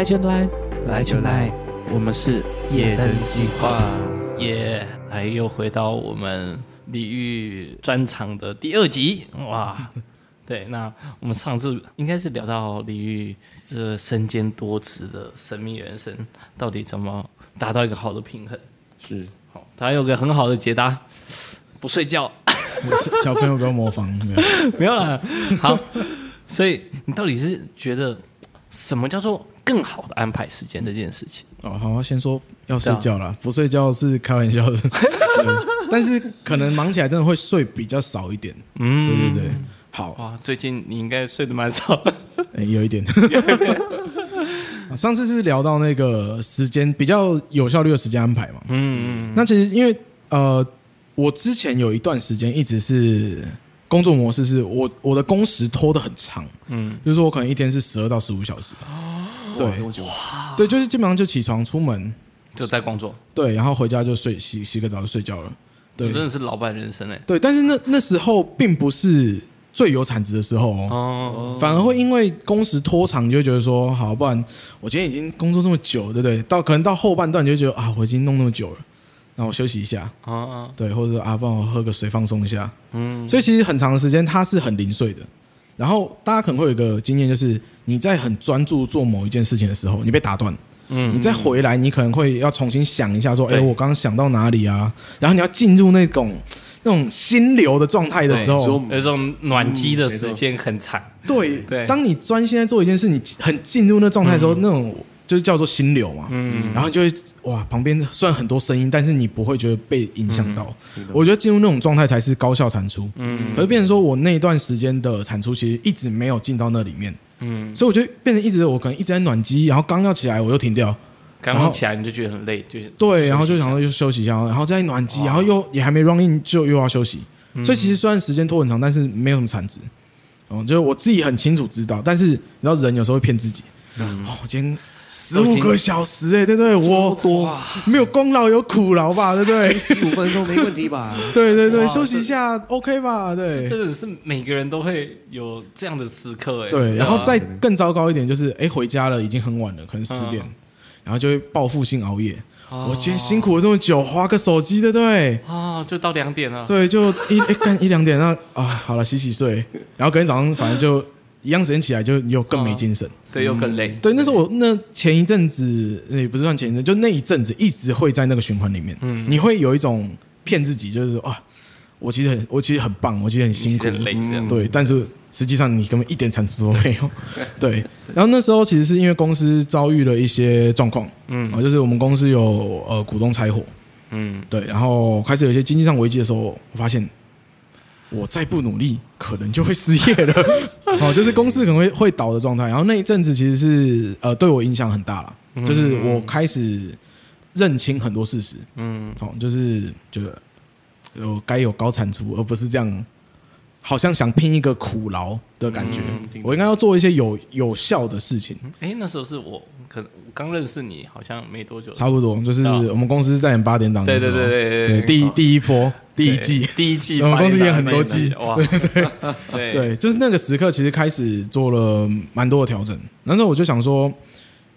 来就来，来就来，我们是夜灯计划，耶！哎，又回到我们李玉专场的第二集，哇！对，那我们上次应该是聊到李玉这身兼多职的神秘人生，到底怎么达到一个好的平衡？是，好，他有个很好的解答，不睡觉。小朋友不要模仿，没有，没有了。好，所以你到底是觉得什么叫做更好的安排时间这件事情？哦，好，先说要睡觉了，不睡觉是开玩笑的，但是可能忙起来真的会睡比较少一点。嗯，对对对。好哇，最近你应该睡得蛮少的，哎，有一点。上次是聊到那个时间比较有效率的时间安排嘛？嗯嗯。那其实因为呃。我之前有一段时间一直是工作模式，是我我的工时拖得很长，嗯，就是说我可能一天是十二到十五小时，对，哇，对，就是基本上就起床出门。就在工作，对，然后回家就睡洗洗个澡就睡觉了，对，真的是老板人生哎，对，但是那那时候并不是最有产值的时候哦，反而会因为工时拖长，你就觉得说好，不然我今天已经工作这么久，对不对？到可能到后半段你就觉得啊，我已经弄那么久了。那我休息一下，啊啊，对，或者啊，帮我喝个水放松一下，嗯，所以其实很长的时间它是很零碎的。然后大家可能会有一个经验，就是你在很专注做某一件事情的时候，你被打断，嗯，你再回来，你可能会要重新想一下，说，哎，我刚刚想到哪里啊？然后你要进入那种那种心流的状态的时候，那种暖机的时间很长。对对，当你专心在做一件事，你很进入那状态的时候，那种。就是叫做心流嘛，嗯，然后就会哇，旁边虽然很多声音，但是你不会觉得被影响到。嗯、我觉得进入那种状态才是高效产出，嗯。可是变成说我那一段时间的产出其实一直没有进到那里面，嗯。所以我觉得变成一直我可能一直在暖机，然后刚要起来我又停掉，刚刚起来你就觉得很累，就是对，然后就想说就休息一下，然后再暖机，然后又也还没 run in 就又要休息，所以其实虽然时间拖很长，但是没有什么产值。嗯，就是我自己很清楚知道，但是你知道人有时候会骗自己，嗯，哦，今天。十五个小时哎、欸，对不对？我多没有功劳有苦劳吧，对不对？十五分钟没问题吧？对对对，休息一下 OK 吧？对，真的是每个人都会有这样的时刻哎、欸。对，然后再更糟糕一点就是，哎，回家了已经很晚了，可能十点，然后就会报复性熬夜。我今天辛苦了这么久，花个手机，对不对？啊，就到两点了。对，就一哎干一两点，那啊好了，洗洗睡，然后隔天早上反正就。一样时间起来就又更没精神，哦、对，又更累。对，那时候我那前一阵子也不是算前一阵，就那一阵子一直会在那个循环里面。嗯，你会有一种骗自己，就是说啊，我其实很，我其实很棒，我其实很辛苦，很累对，但是实际上你根本一点产出都没有。对，然后那时候其实是因为公司遭遇了一些状况，嗯，啊，就是我们公司有呃股东拆伙，嗯，对，然后开始有一些经济上危机的时候，我发现。我再不努力，可能就会失业了。哦，就是公司可能会会倒的状态。然后那一阵子其实是呃对我影响很大了，就是我开始认清很多事实。嗯，好，就是觉得有该有高产出，而不是这样，好像想拼一个苦劳的感觉。我应该要做一些有有效的事情。哎，那时候是我可能刚认识你，好像没多久。差不多，就是我们公司在演八点档对对对对对，第一第一波。第一季，第一季，我们公司演很多季，哇，对对 对，就是那个时刻，其实开始做了蛮多的调整。然后我就想说，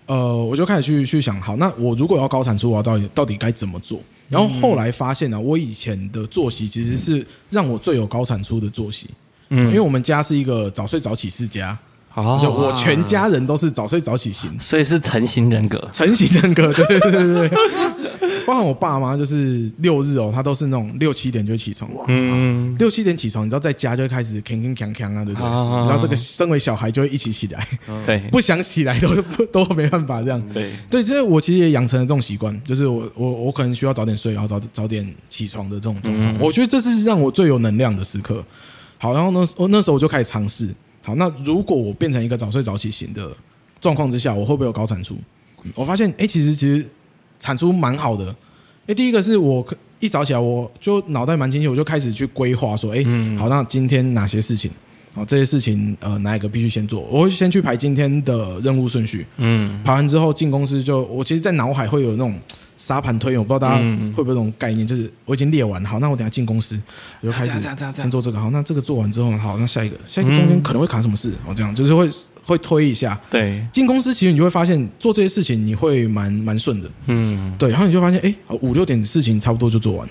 呃，我就开始去去想，好，那我如果要高产出，我到底到底该怎么做？然后后来发现呢，我以前的作息其实是让我最有高产出的作息，嗯，因为我们家是一个早睡早起世家。哦，就我全家人都是早睡早起型，所以是成型人格，成型人格，对对对对。对，包括我爸妈就是六日哦，他都是那种六七点就起床，嗯，六七点起床，你知道在家就会开始铿铿锵锵啊，对不对？然后这个身为小孩就会一起起来，对，不想起来都 不都没办法这样，对。对，所以我其实也养成了这种习惯，就是我我我可能需要早点睡，然后早早点起床的这种状况，我觉得这是让我最有能量的时刻。好，然后呢，我那时候我就开始尝试。好，那如果我变成一个早睡早起型的状况之下，我会不会有高产出？我发现，哎，其实其实产出蛮好的。哎，第一个是我一早起来，我就脑袋蛮清晰，我就开始去规划说，哎，好，那今天哪些事情？哦，这些事情，呃，哪一个必须先做？我会先去排今天的任务顺序。嗯，排完之后进公司就，我其实，在脑海会有那种沙盘推演，我不知道大家会不会有这种概念，就是我已经列完，好，那我等下进公司，我就开始先做这个，好，那这个做完之后，好，那下一个，下一个中间可能会卡什么事，哦，这样就是会会推一下。对，进公司其实你就会发现做这些事情你会蛮蛮顺的，嗯，对，然后你就发现，哎，五六点的事情差不多就做完，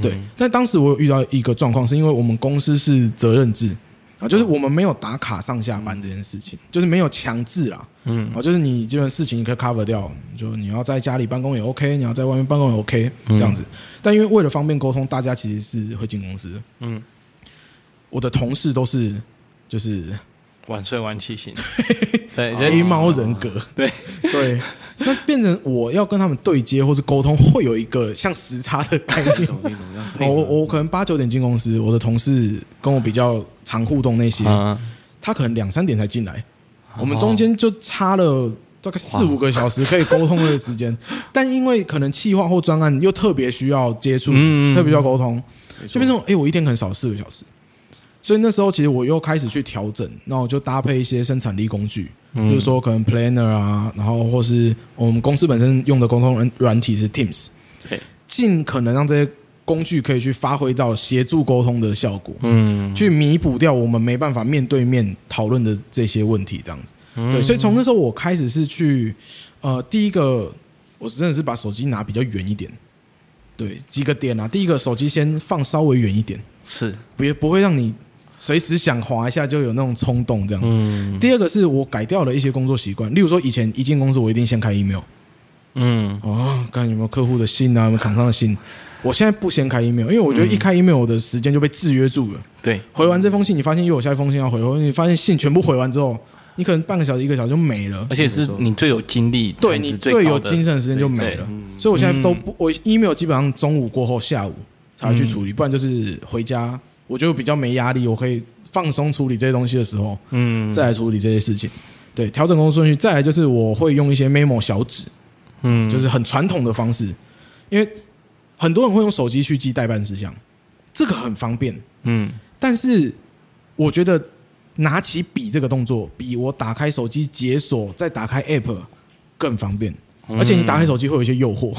对。但当时我有遇到一个状况，是因为我们公司是责任制。啊，就是我们没有打卡上下班这件事情，就是没有强制啊。嗯，啊，就是你这件事情你可以 cover 掉，就你要在家里办公也 OK，你要在外面办公也 OK，这样子。但因为为了方便沟通，大家其实是会进公司的。嗯，我的同事都是就是晚睡晚起型，对，黑猫人格，对对。那变成我要跟他们对接或是沟通，会有一个像时差的概念。我我可能八九点进公司，我的同事跟我比较常互动那些，他可能两三点才进来，我们中间就差了大概四五个小时可以沟通的时间。但因为可能企划或专案又特别需要接触，特别需要沟通，就变成哎，我一天可能少四个小时。所以那时候其实我又开始去调整，那我就搭配一些生产力工具，比如说可能 Planner 啊，然后或是我们公司本身用的沟通软体是 Teams，尽可能让这些工具可以去发挥到协助沟通的效果，嗯，去弥补掉我们没办法面对面讨论的这些问题，这样子。对，所以从那时候我开始是去，呃，第一个我真的是把手机拿比较远一点，对，几个点啊，第一个手机先放稍微远一点，是，别不会让你。随时想滑一下就有那种冲动，这样。嗯。第二个是我改掉了一些工作习惯，例如说以前一进公司我一定先开 email。嗯。哦，看有没有客户的信啊，有没有厂商的信。我现在不先开 email，因为我觉得一开 email 我的时间就被制约住了。对。回完这封信，你发现又有下一封信要回，或者你发现信全部回完之后，你可能半个小时、一个小时就没了。而且是你最有精力，对你最有精神的时间就没了。所以我现在都不，我 email 基本上中午过后、下午才会去处理，不然就是回家。我觉得比较没压力，我可以放松处理这些东西的时候，嗯，再来处理这些事情。对，调整工作顺序，再来就是我会用一些 memo 小纸，嗯，就是很传统的方式，因为很多人会用手机去记代办事项，这个很方便，嗯，但是我觉得拿起笔这个动作，比我打开手机解锁再打开 app 更方便，而且你打开手机会有一些诱惑，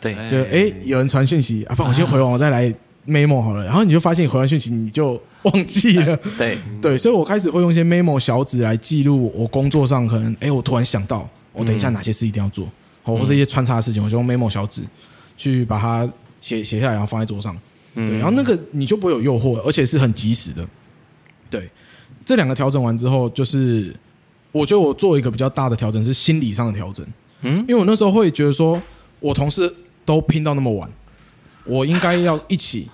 对，就哎。有人传讯息啊，不然我先回完，我再来。memo 好了，然后你就发现你回完讯息你就忘记了，对。对，所以我开始会用一些 memo 小纸来记录我工作上可能，哎，我突然想到，我等一下哪些事一定要做，哦，或者一些穿插的事情，我就用 memo 小纸去把它写写下来，然后放在桌上，对，然后那个你就不会有诱惑，而且是很及时的，对，这两个调整完之后，就是我觉得我做一个比较大的调整是心理上的调整，嗯，因为我那时候会觉得说我同事都拼到那么晚。我应该要一起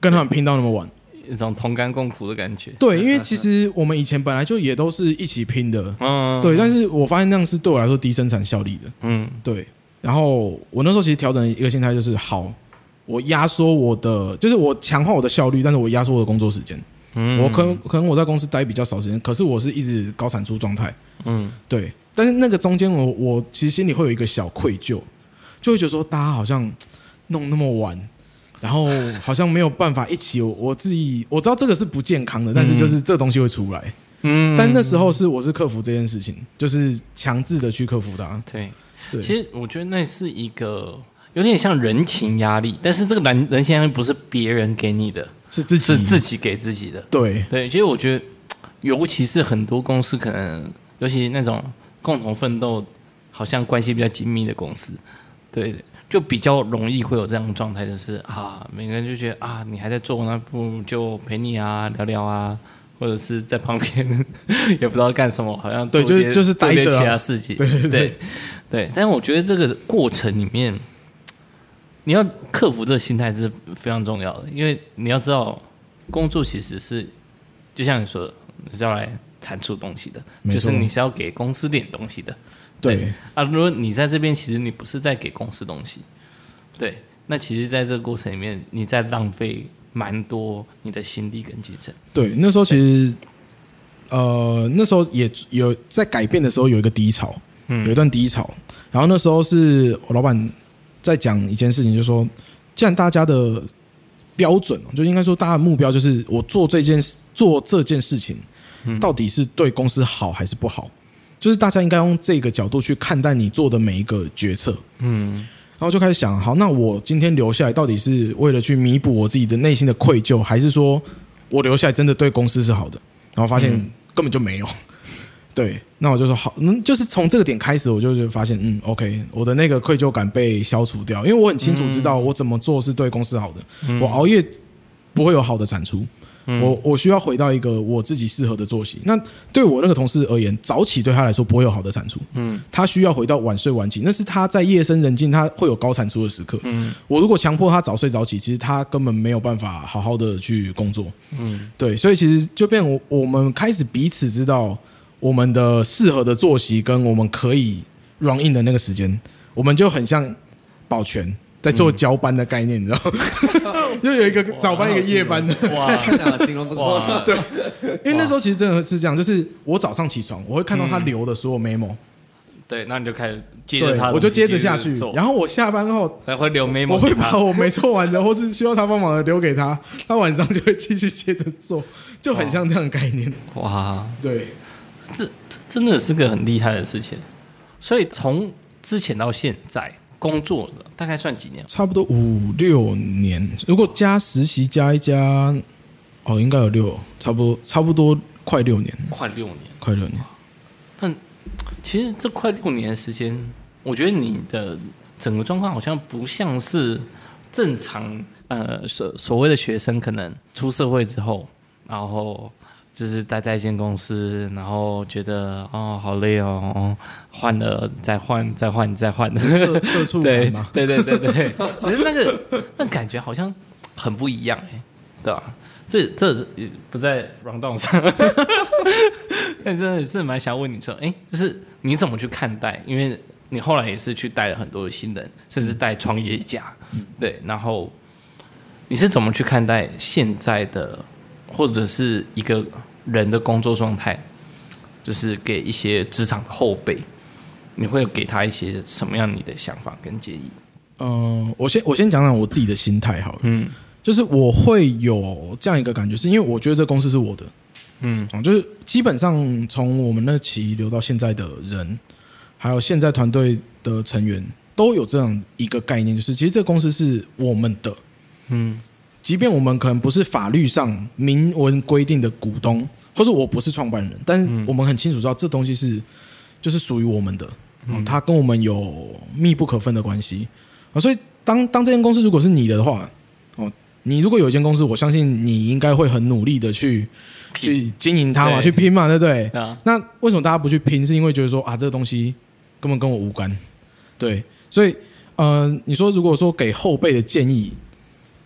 跟他们拼到那么晚，一种同甘共苦的感觉。对，因为其实我们以前本来就也都是一起拼的，嗯，对。但是我发现那样是对我来说低生产效率的，嗯，对。然后我那时候其实调整一个心态，就是好，我压缩我的，就是我强化我的效率，但是我压缩我的工作时间。嗯，我可能可能我在公司待比较少时间，可是我是一直高产出状态，嗯，对。但是那个中间，我我其实心里会有一个小愧疚，就会觉得说大家好像。弄那么晚，然后好像没有办法一起。我自己我知道这个是不健康的，但是就是这东西会出来。嗯，但那时候是我是克服这件事情，就是强制的去克服它。对对，其实我觉得那是一个有点像人情压力，但是这个人人情压力不是别人给你的，是自己是自己给自己的。对对，其实我觉得，尤其是很多公司可能，尤其那种共同奋斗，好像关系比较紧密的公司，对。就比较容易会有这样的状态，就是啊，每个人就觉得啊，你还在做，那不如就陪你啊，聊聊啊，或者是在旁边 也不知道干什么，好像对，就是就是待着其他事情，对对对，对，对。但是我觉得这个过程里面，你要克服这个心态是非常重要的，因为你要知道，工作其实是就像你说的，你是要来产出东西的，就是你是要给公司点东西的。对啊，如果你在这边，其实你不是在给公司东西，对，那其实在这个过程里面，你在浪费蛮多你的心力跟精神。对，那时候其实，呃，那时候也有在改变的时候有一个低潮，嗯，有一段低潮。然后那时候是我老板在讲一件事情，就是说，既然大家的标准，就应该说大家的目标就是我做这件事，做这件事情，到底是对公司好还是不好？就是大家应该用这个角度去看待你做的每一个决策。嗯，然后就开始想，好，那我今天留下来到底是为了去弥补我自己的内心的愧疚，还是说我留下来真的对公司是好的？然后发现根本就没有。对，那我就说好，嗯，就是从这个点开始，我就就发现，嗯，OK，我的那个愧疚感被消除掉，因为我很清楚知道我怎么做是对公司好的，嗯、我熬夜不会有好的产出，嗯、我我需要回到一个我自己适合的作息。那对我那个同事而言，早起对他来说不会有好的产出，嗯，他需要回到晚睡晚起，那是他在夜深人静他会有高产出的时刻，嗯，我如果强迫他早睡早起，其实他根本没有办法好好的去工作，嗯，对，所以其实就变我我们开始彼此知道。我们的适合的作息跟我们可以 run in 的那个时间，我们就很像保全在做交班的概念，嗯、你知道吗？就有一个早班，一个夜班的。哇，形容不错。对，因为那时候其实真的是这样，就是我早上起床，我会看到他留的所有 memo、嗯。对，那你就开始接着他，我就接着下去。然后我下班后才会留 memo，我会把我没做完的或是需要他帮忙的留给他，他晚上就会继续接着做，就很像这样的概念。哇，对。这这真的是个很厉害的事情，所以从之前到现在工作了大概算几年？差不多五六年。如果加实习加一加，哦，应该有六，差不多差不多快六年，快六年，快六年。但其实这快六年的时间，我觉得你的整个状况好像不像是正常呃所所谓的学生，可能出社会之后，然后。就是待在一间公司，然后觉得哦好累哦，换了再换再换再换的社社畜？对对对对对，其实那个那感觉好像很不一样哎，对吧？这这不在 rundown 上，但真的是蛮想问你说，哎，就是你怎么去看待？因为你后来也是去带了很多的新人，甚至带创业家，对，然后你是怎么去看待现在的？或者是一个人的工作状态，就是给一些职场的后辈，你会给他一些什么样你的想法跟建议？嗯，我先我先讲讲我自己的心态好了，嗯，就是我会有这样一个感觉，是因为我觉得这公司是我的，嗯，就是基本上从我们那期留到现在的人，还有现在团队的成员都有这样一个概念，就是其实这个公司是我们的，嗯。即便我们可能不是法律上明文规定的股东，或者我不是创办人，但是我们很清楚知道这东西是就是属于我们的，嗯，它跟我们有密不可分的关系啊。所以当当这间公司如果是你的的话，哦，你如果有一间公司，我相信你应该会很努力的去去经营它嘛，去拼嘛，对不对？那为什么大家不去拼？是因为觉得说啊，这个东西根本跟我无关，对。所以，呃，你说如果说给后辈的建议。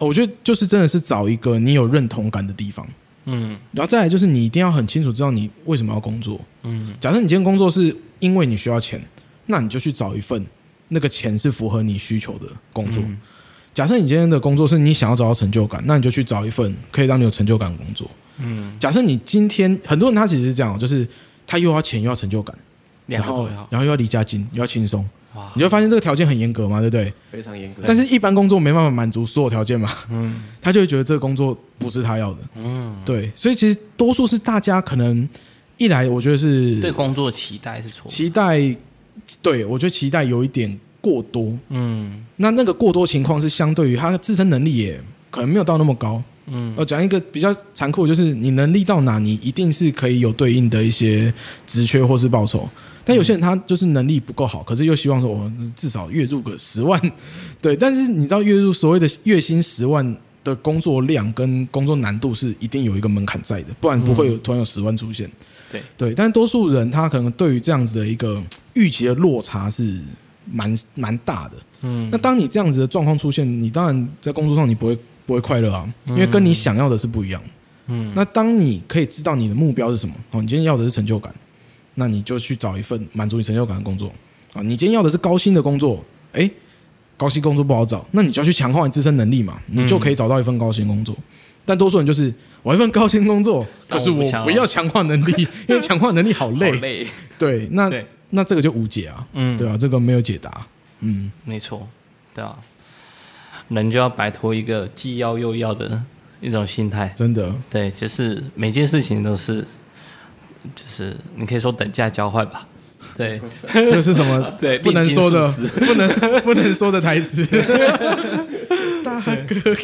我觉得就是真的是找一个你有认同感的地方，嗯，然后再来就是你一定要很清楚知道你为什么要工作，嗯，假设你今天工作是因为你需要钱，那你就去找一份那个钱是符合你需求的工作。假设你今天的工作是你想要找到成就感，那你就去找一份可以让你有成就感的工作。嗯，假设你今天很多人他其实是这样，就是他又要钱又要成就感，然后然后又要离家近又要轻松。哇你就发现这个条件很严格嘛，对不对？非常严格。但是，一般工作没办法满足所有条件嘛。嗯。他就会觉得这个工作不是他要的。嗯。对，所以其实多数是大家可能一来，我觉得是对工作期待是错。期待，对我觉得期待有一点过多。嗯。那那个过多情况是相对于他的自身能力也可能没有到那么高。嗯。我讲一个比较残酷，就是你能力到哪，你一定是可以有对应的一些职缺或是报酬。但有些人他就是能力不够好，可是又希望说我至少月入个十万，对。但是你知道月入所谓的月薪十万的工作量跟工作难度是一定有一个门槛在的，不然不会有突然有十万出现。对对，但多数人他可能对于这样子的一个预期的落差是蛮蛮大的。嗯，那当你这样子的状况出现，你当然在工作上你不会不会快乐啊，因为跟你想要的是不一样。嗯，那当你可以知道你的目标是什么，哦，你今天要的是成就感。那你就去找一份满足你成就感的工作啊！你今天要的是高薪的工作，诶，高薪工作不好找，那你就要去强化你自身能力嘛，你就可以找到一份高薪工作。但多数人就是我一份高薪工作，可是我不要强化能力，因为强化能力好累。好累。对，那那这个就无解啊，嗯，对啊，这个没有解答，嗯，没错，对啊，人就要摆脱一个既要又要的一种心态，真的，对，就是每件事情都是。就是你可以说等价交换吧，对，这是什么？对，不能说的，不能 不能说的台词。大哥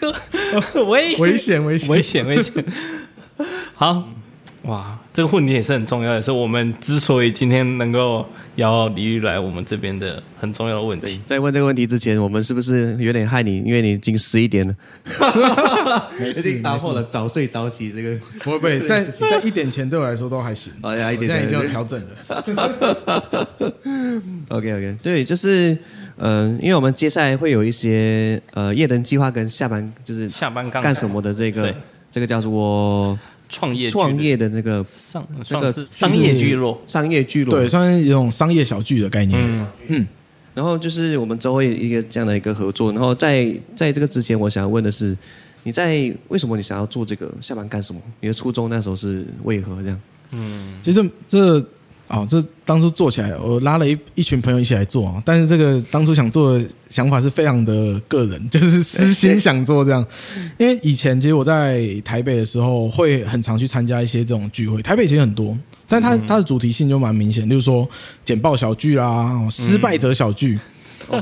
哥，哥，危危险危险。危险危险。好，哇，这个问题也是很重要的，是我们之所以今天能够邀李玉来我们这边的很重要的问题。在问这个问题之前，我们是不是有点害你？因为你已经十一点了，没事，已经打破了早睡早起这个。不会不会，在在一点前对我来说都还行。哎呀，一点现在已经有调整了。OK OK，对，就是嗯、呃，因为我们接下来会有一些呃夜灯计划跟下班就是下班干什么的这个这个叫做创业创业的那个上那个商业聚落，商业聚落，对，算是一种商业小聚的概念。嗯嗯，然后就是我们周围一个这样的一个合作，然后在在这个之前，我想要问的是，你在为什么你想要做这个下班干什么？你的初衷那时候是为何这样？嗯，其实这。哦，这当初做起来，我拉了一一群朋友一起来做啊。但是这个当初想做的想法是非常的个人，就是私心想做这样。因为以前其实我在台北的时候，会很常去参加一些这种聚会。台北其实很多，但它它的主题性就蛮明显，例如说简报小聚啦，失败者小聚，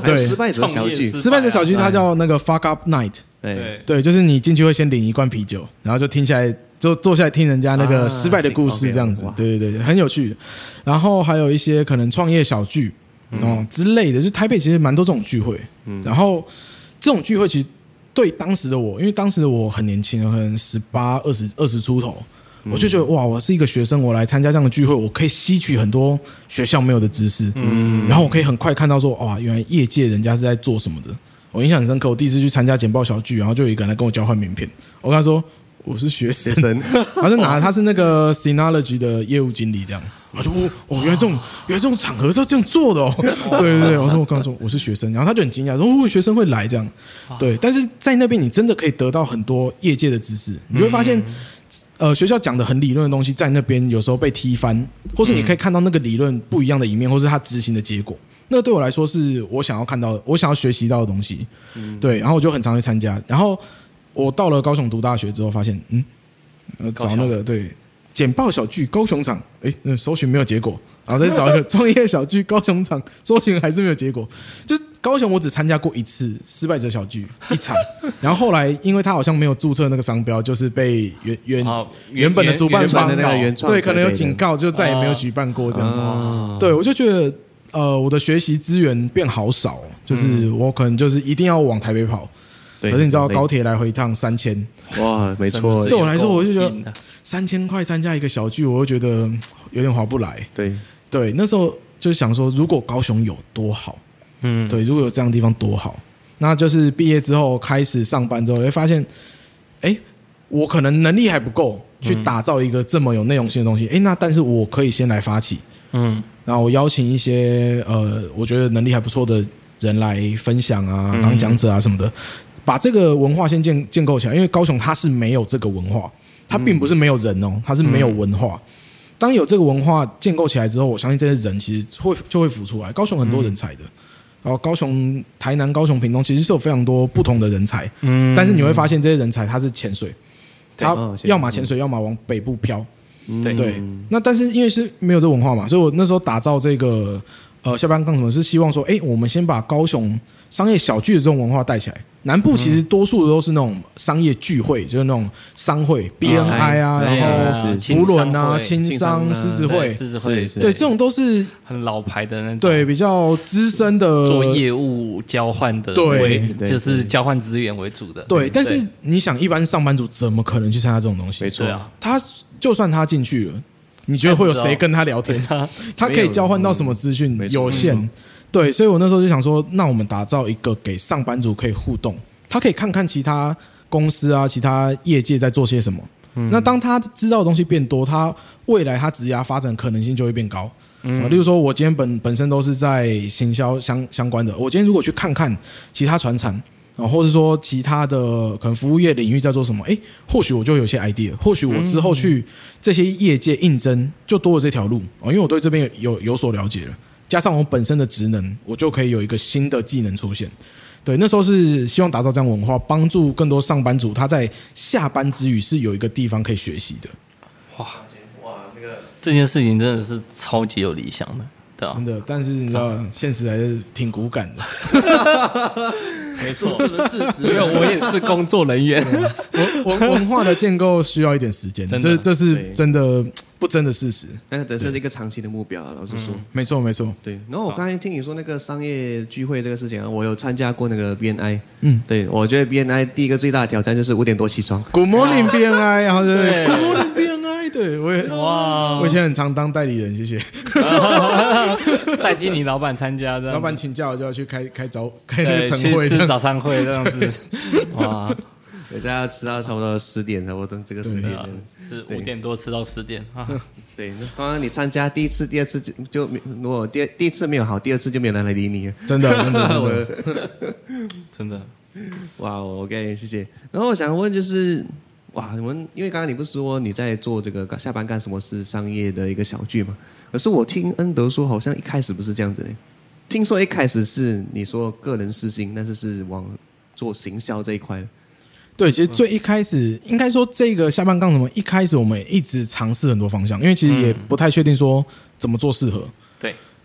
对，失败者小聚，失败者小聚，它叫那个 fuck up night，对对，就是你进去会先领一罐啤酒，然后就听起来。就坐下来听人家那个失败的故事，这样子，对对对，很有趣。然后还有一些可能创业小聚哦之类的，就台北其实蛮多这种聚会。然后这种聚会其实对当时的我，因为当时的我很年轻，可能十八、二十、二十出头，我就觉得哇，我是一个学生，我来参加这样的聚会，我可以吸取很多学校没有的知识。嗯，然后我可以很快看到说，哇，原来业界人家是在做什么的。我印象很深刻，我第一次去参加简报小聚，然后就有一个人来跟我交换名片，我跟他说。我是学生，他是拿他是那个 Synology 的业务经理这样，我就哦哦，原来这种原来这种场合是要这样做的哦，对对对，我说我刚刚说我是学生，然后他就很惊讶说哦，学生会来这样，对，但是在那边你真的可以得到很多业界的知识，你就会发现，呃，学校讲的很理论的东西在那边有时候被踢翻，或是你可以看到那个理论不一样的一面，或是他执行的结果，那个对我来说是我想要看到的，我想要学习到的东西，对，然后我就很常去参加，然后。我到了高雄读大学之后，发现嗯，找那个对简报小聚高雄场，哎，那搜寻没有结果，然后再找一个 创业小聚高雄场，搜寻还是没有结果。就高雄，我只参加过一次失败者小聚一场，然后后来因为他好像没有注册那个商标，就是被原原原本的主办方对可能有警告，就再也没有举办过这样。对，我就觉得呃，我的学习资源变好少，就是我可能就是一定要往台北跑。可是你知道高铁来回一趟三千，哇，没错。对我来说，我就觉得三千块参加一个小聚，我就觉得有点划不来。对对，那时候就想说，如果高雄有多好，嗯，对，如果有这样的地方多好。那就是毕业之后开始上班之后，会发现，哎，我可能能力还不够去打造一个这么有内容性的东西。哎，那但是我可以先来发起，嗯，然后我邀请一些呃，我觉得能力还不错的人来分享啊，当讲者啊什么的。把这个文化先建建构起来，因为高雄它是没有这个文化，它并不是没有人哦，它是没有文化。当有这个文化建构起来之后，我相信这些人其实会就会浮出来。高雄很多人才的，然后高雄、台南、高雄、屏东其实是有非常多不同的人才，嗯，但是你会发现这些人才他是潜水，他要么潜水，要么往北部飘，对对。那但是因为是没有这文化嘛，所以我那时候打造这个呃下班干什么是希望说，哎，我们先把高雄商业小聚的这种文化带起来。南部其实多数都是那种商业聚会，就是那种商会，BNI 啊，然后福伦啊，青商、狮子会、狮子会，对，这种都是很老牌的那种，对，比较资深的做业务交换的，对，就是交换资源为主的。对，但是你想，一般上班族怎么可能去参加这种东西？没错啊，他就算他进去了，你觉得会有谁跟他聊天？他 他可以交换到什么资讯？有限。对，所以我那时候就想说，那我们打造一个给上班族可以互动，他可以看看其他公司啊、其他业界在做些什么。嗯、那当他知道的东西变多，他未来他职涯发展可能性就会变高。嗯，例如说，我今天本本身都是在行销相相关的，我今天如果去看看其他船产啊，或者说其他的可能服务业领域在做什么，哎，或许我就有些 idea，或许我之后去这些业界应征就多了这条路啊，因为我对这边有有所了解了。加上我本身的职能，我就可以有一个新的技能出现。对，那时候是希望打造这样文化，帮助更多上班族他在下班之余是有一个地方可以学习的。哇哇，那个这件事情真的是超级有理想的，对吧？真的，但是你知道，现实还是挺骨感的。没错，这是事实。因为我也是工作人员，文文文化的建构需要一点时间，这这是真的不争的事实。但是这是一个长期的目标，老实说，没错没错。对，然后我刚才听你说那个商业聚会这个事情，我有参加过那个 BNI。嗯，对，我觉得 BNI 第一个最大的挑战就是五点多起床。Good morning BNI，然后对，Good morning BNI，对我也哇，我以前很常当代理人，谢谢。代替你老板参加的，老板请假我就要去开开早开那个晨会。吃早餐会这样子，哇！大家要吃到差不多十点，差不多这个时间，是五点多吃到十点啊。对，刚刚你参加第一次、第二次就就如果第第一次没有好，第二次就没有人来理你。真的，真的，真的。哇，OK，谢谢。然后我想问就是，哇，你们因为刚刚你不是说你在做这个下班干什么是商业的一个小聚嘛？可是我听恩德说，好像一开始不是这样子嘞。听说一开始是你说个人私心，但是是往做行销这一块。对，其实最一开始应该说这个下班干什么？一开始我们一直尝试很多方向，因为其实也不太确定说怎么做适合。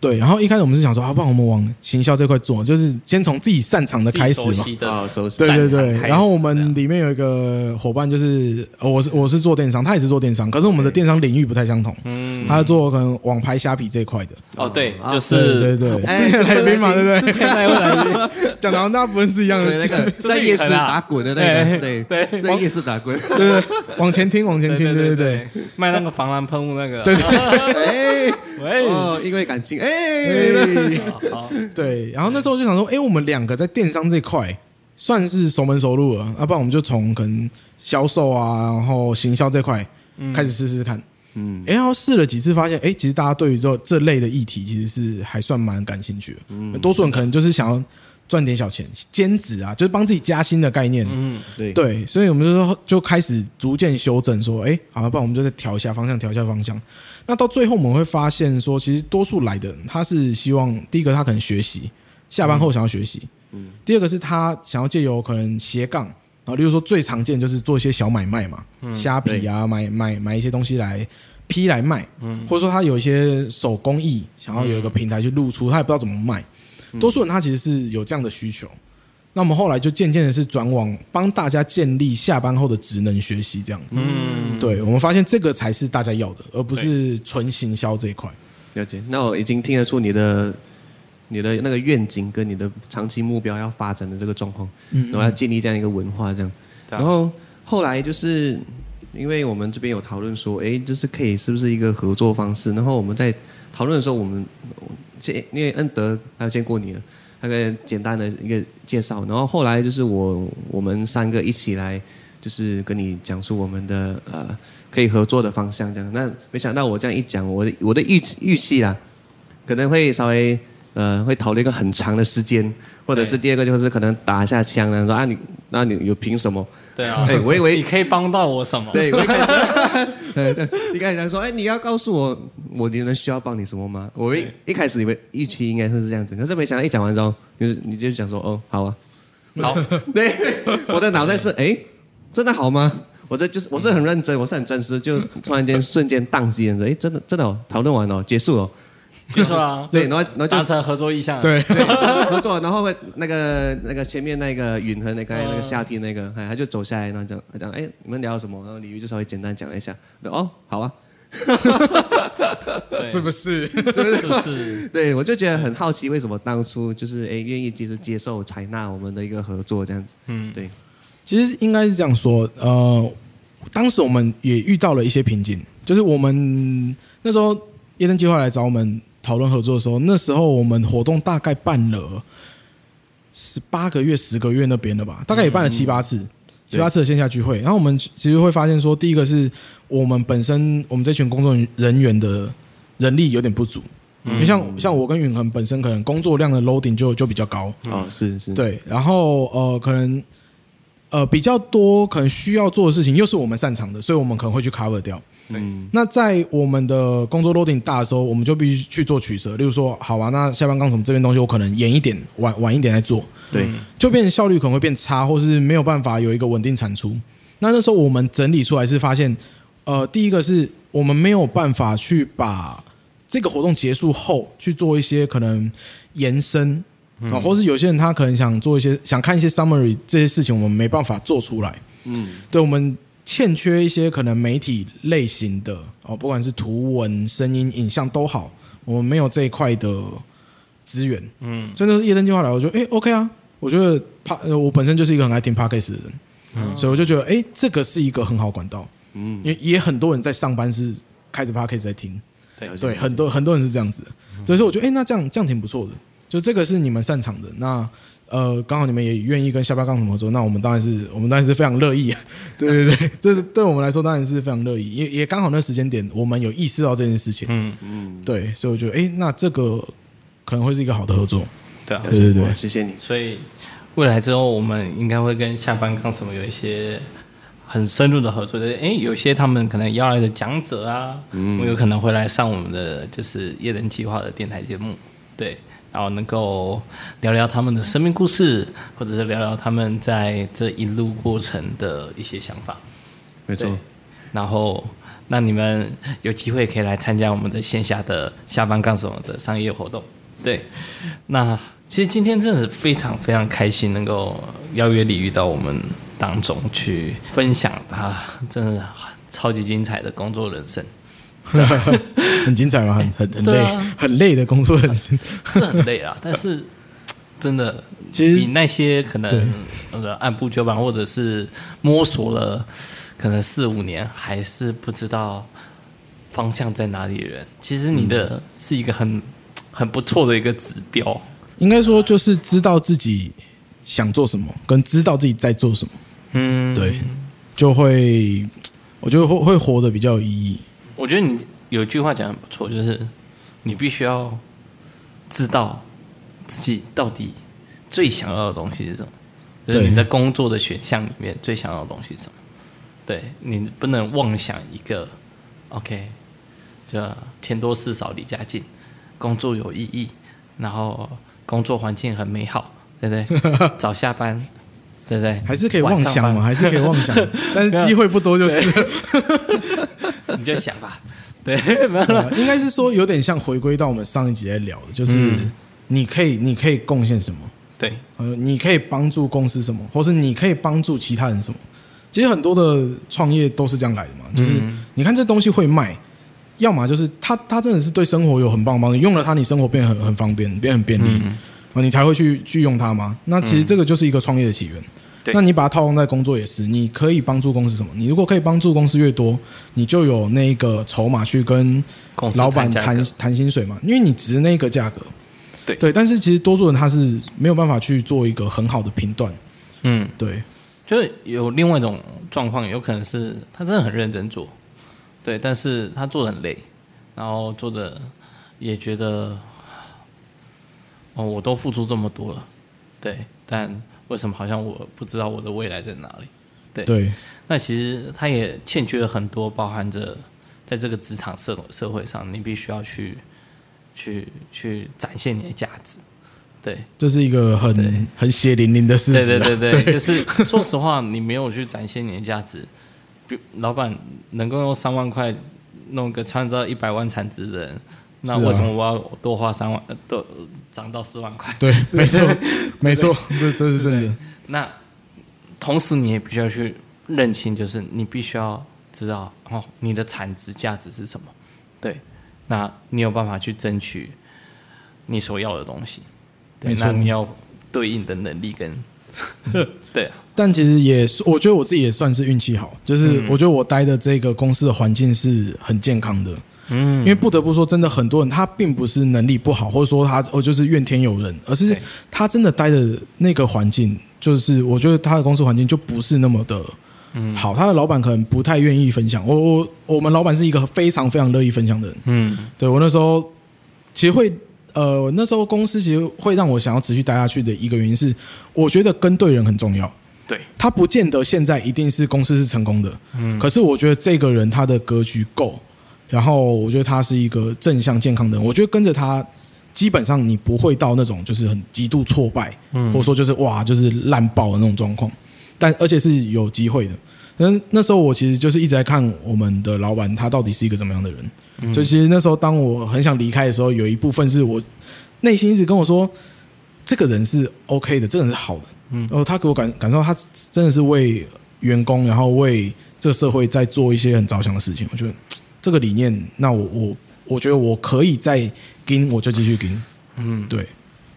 对。然后一开始我们是想说，啊，不然我们往行销这块做，就是先从自己擅长的开始嘛。啊，熟悉。对对对。然后我们里面有一个伙伴，就是我是我是做电商，他也是做电商，可是我们的电商领域不太相同。嗯。他做可能网拍虾皮这一块的。哦，对，就是对对。之前来宾嘛，对不对？之前来宾 讲到那不是一样的，那个在夜市打滚的那个，对对，在夜市打滚，对对，往前听，往前听，对对对，卖那个防狼喷雾那个，对对对，哎。喂，哦，因为感情，哎，对，然后那时候就想说，哎，我们两个在电商这块算是熟门熟路了，要不然我们就从可能销售啊，然后行销这块开始试试看，嗯，然后试了几次，发现，哎，其实大家对于这这类的议题其实是还算蛮感兴趣的，嗯，多数人可能就是想要赚点小钱，兼职啊，就是帮自己加薪的概念，嗯，对，对，所以我们就说就开始逐渐修正，说，哎，好，要不然我们就再调一下方向，调一下方向。那到最后我们会发现说，其实多数来的人他是希望第一个他可能学习，下班后想要学习，嗯，第二个是他想要借由可能斜杠，然后例如说最常见就是做一些小买卖嘛，虾皮啊，买买买一些东西来批来卖，嗯，或者说他有一些手工艺，想要有一个平台去露出，他也不知道怎么卖，多数人他其实是有这样的需求。那我们后来就渐渐的是转往帮大家建立下班后的职能学习这样子。嗯，对，我们发现这个才是大家要的，而不是纯行销这一块。了解。那我已经听得出你的你的那个愿景跟你的长期目标要发展的这个状况。嗯。然后要建立这样一个文化，这样。然后后来就是因为我们这边有讨论说，哎，这是可以是不是一个合作方式？然后我们在讨论的时候，我们因为恩德他见过你了。那个简单的一个介绍，然后后来就是我我们三个一起来，就是跟你讲述我们的呃可以合作的方向这样。那没想到我这样一讲，我的我的预预期啦，可能会稍微呃会讨论一个很长的时间，或者是第二个就是可能打一下枪啊，说啊你那你有凭什么？对啊，哎，我以为你可以帮到我什么？对，我一开始，对 对，一开始说，哎，你要告诉我，我你能需要帮你什么吗？我一一开始以为预期应该是这样子，可是没想到一讲完之后，就是你就想说，哦，好啊，好，对，我的脑袋是，哎，真的好吗？我这就是我是很认真，我是很真实，就突然间瞬间宕机了，哎，真的真的哦，讨论完了，结束了。就说啊，对，然后然后达成合作意向，对，合作，然后会那个那个前面那个允和那个那个下批那个，哎，他就走下来，然后讲讲，哎，你们聊什么？然后李玉就稍微简单讲了一下，哦，好啊，是不是？是不是？对，我就觉得很好奇，为什么当初就是哎愿意接受接受采纳我们的一个合作这样子？嗯，对，其实应该是这样说，呃，当时我们也遇到了一些瓶颈，就是我们那时候耶登计划来找我们。讨论合作的时候，那时候我们活动大概办了十八个月、十个月那边的吧，大概也办了七八次、七八次的线下聚会。然后我们其实会发现说，第一个是我们本身我们这群工作人员的人力有点不足，因为像像我跟允恒本身可能工作量的 loading 就就比较高。啊，是是，对，然后呃可能呃比较多可能需要做的事情又是我们擅长的，所以我们可能会去 cover 掉。嗯，那在我们的工作 loading 大的时候，我们就必须去做取舍。例如说，好吧，那下班刚什么？这边东西我可能延一点，晚晚一点再做。对，就变成效率可能会变差，或是没有办法有一个稳定产出。那那时候我们整理出来是发现，呃，第一个是我们没有办法去把这个活动结束后去做一些可能延伸啊，嗯、或是有些人他可能想做一些想看一些 summary 这些事情，我们没办法做出来。嗯，对，我们欠缺一些可能媒体类型的哦，不管是图文、声音、影像都好，我们没有这一块的资源。嗯，所以那是夜灯计划来，我觉得哎，OK 啊，我觉得帕，我本身就是一个很爱听 Podcast 的人。嗯，所以我就觉得，哎、欸，这个是一个很好管道。嗯，也也很多人在上班是开着 Podcast 在听。对，对，很多很多人是这样子的。所以说，我觉得，哎、欸，那这样这样挺不错的。就这个是你们擅长的。那呃，刚好你们也愿意跟下巴杠什么合作，那我们当然是我们当然是非常乐意。对对对，这对我们来说当然是非常乐意。也也刚好那时间点，我们有意识到这件事情。嗯嗯，对，所以我觉得，哎、欸，那这个可能会是一个好的合作。对啊，对对对，谢谢你。所以。未来之后，我们应该会跟下班杠什么有一些很深入的合作。就是，哎，有些他们可能邀来的讲者啊，嗯，我有可能会来上我们的就是夜灯计划的电台节目，对，然后能够聊聊他们的生命故事，或者是聊聊他们在这一路过程的一些想法。没错。然后，那你们有机会可以来参加我们的线下的下班干什么的商业活动。对，那。其实今天真的非常非常开心，能够邀约李玉到我们当中去分享他真的超级精彩的工作人生，很精彩吗？很很很累，啊、很累的工作人生 是很累啊。但是真的，其实比那些可能那个按部就班，或者是摸索了可能四五年还是不知道方向在哪里的人，其实你的是一个很很不错的一个指标。应该说，就是知道自己想做什么，跟知道自己在做什么，嗯，对，就会，我觉得会会活得比较有意义。我觉得你有一句话讲的不错，就是你必须要知道自己到底最想要的东西是什么，就是你在工作的选项里面最想要的东西是什么。对，你不能妄想一个，OK，就钱多事少离家近，工作有意义，然后。工作环境很美好，对不对？早下班，对不对？还是可以妄想嘛，还是可以妄想，但是机会不多，就是。你就想吧，对，应该是说有点像回归到我们上一集在聊的，就是你可以，你可以贡献什么？对，呃，你可以帮助公司什么，或是你可以帮助其他人什么？其实很多的创业都是这样来的嘛，就是你看这东西会卖。要么就是它它真的是对生活有很棒的帮助，用了它，你生活变得很很方便，变得很便利，你才会去去用它吗？那其实这个就是一个创业的起源。那你把它套用在工作也是，你可以帮助公司什么？你如果可以帮助公司越多，你就有那个筹码去跟老板谈谈薪水嘛，因为你值那个价格。对对，但是其实多数人他是没有办法去做一个很好的评断。嗯，对，就是有另外一种状况，有可能是他真的很认真做。对，但是他做的很累，然后做的也觉得，哦，我都付出这么多了，对，但为什么好像我不知道我的未来在哪里？对，对，那其实他也欠缺了很多，包含着在这个职场社社会上，你必须要去去去展现你的价值，对，这是一个很很血淋淋的事实，对对对对，对。就是说实话，你没有去展现你的价值。老板能够用三万块弄个创造一百万产值的人，那为什么我要多花三万，多涨到四万块？对，没错，没错，这这是真的。那同时你也必须要去认清，就是你必须要知道哦，你的产值价值是什么？对，那你有办法去争取你所要的东西？对，那你要对应的能力跟 对。但其实也，我觉得我自己也算是运气好，就是我觉得我待的这个公司的环境是很健康的，嗯，因为不得不说，真的很多人他并不是能力不好，或者说他哦就是怨天尤人，而是他真的待的那个环境，就是我觉得他的公司环境就不是那么的好，他的老板可能不太愿意分享。我我我们老板是一个非常非常乐意分享的人，嗯，对我那时候其实会呃那时候公司其实会让我想要持续待下去的一个原因是，我觉得跟对人很重要。对，他不见得现在一定是公司是成功的，嗯，可是我觉得这个人他的格局够，然后我觉得他是一个正向健康的人，我觉得跟着他，基本上你不会到那种就是很极度挫败，嗯，或者说就是哇就是烂爆的那种状况，但而且是有机会的，那那时候我其实就是一直在看我们的老板他到底是一个怎么样的人。嗯、就其实那时候当我很想离开的时候，有一部分是我内心一直跟我说，这个人是 OK 的，这个人是好的。嗯，然后他给我感感受到，他真的是为员工，然后为这个社会在做一些很着想的事情。我觉得这个理念，那我我我觉得我可以再跟，我就继续跟。嗯，对。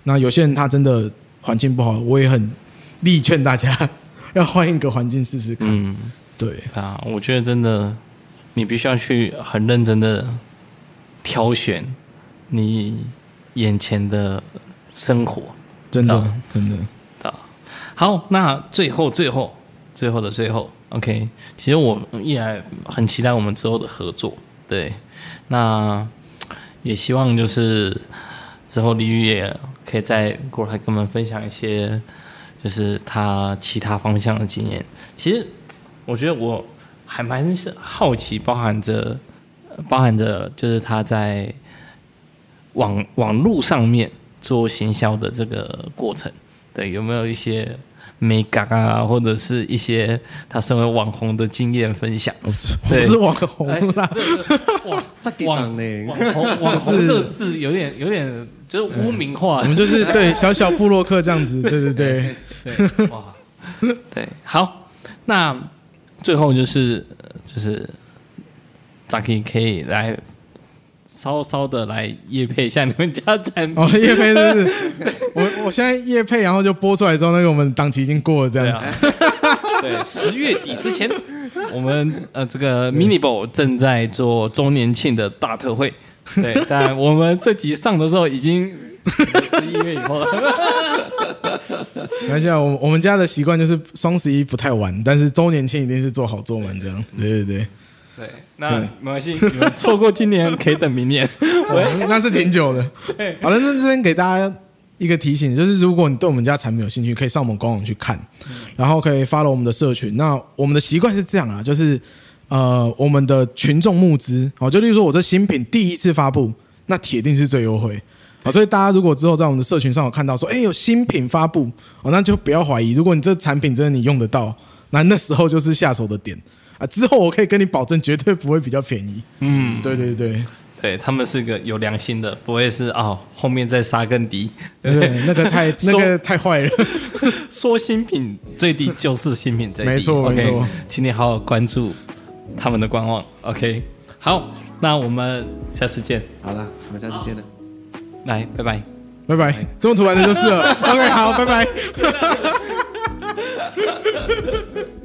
那有些人他真的环境不好，我也很力劝大家 要换一个环境试试看。嗯，对啊，我觉得真的，你必须要去很认真的挑选你眼前的生活，真的，真的。好，那最后、最后、最后的最后，OK。其实我依然很期待我们之后的合作，对。那也希望就是之后李宇也可以再过来跟我们分享一些，就是他其他方向的经验。其实我觉得我还蛮好奇，包含着包含着就是他在网网络上面做行销的这个过程，对，有没有一些？美感啊，或者是一些他身为网红的经验分享。我是网红啦，哇，网呢？网红，网红这个字有点有点就是污名化。我们就是对小小部落客这样子，对对对对，哇，对，好，那最后就是就是，Zaki 可以来。稍稍的来夜配一下你们家产品哦，夜配是不是？我我现在夜配，然后就播出来之后，那个我们档期已经过了，这样。对，十月底之前，我们呃这个 Minible 正在做周年庆的大特惠。对，但我们这集上的时候已经十一月以后了。没关系啊，我我们家的习惯就是双十一不太晚，但是周年庆一定是做好做满这样。对对对。对，那没关系，你们错过今年可以等明年，哦、那是挺久的。好了，那这边给大家一个提醒，就是如果你对我们家产品有兴趣，可以上我们官网去看，然后可以 follow 我们的社群。那我们的习惯是这样啊，就是呃，我们的群众募资，哦，就例如说我这新品第一次发布，那铁定是最优惠。好，所以大家如果之后在我们的社群上有看到说，哎，有新品发布，哦，那就不要怀疑，如果你这产品真的你用得到，那那时候就是下手的点。啊！之后我可以跟你保证，绝对不会比较便宜。嗯，对对对，对他们是个有良心的，不会是哦，后面再杀更低。对，那个太 那个太坏了。说新品最低就是新品最低，没错没错。请你好好关注他们的官网。OK，好，那我们下次见。好了，我们下次见了。来，拜拜，拜拜。这么突然的就是了。OK，好，拜拜。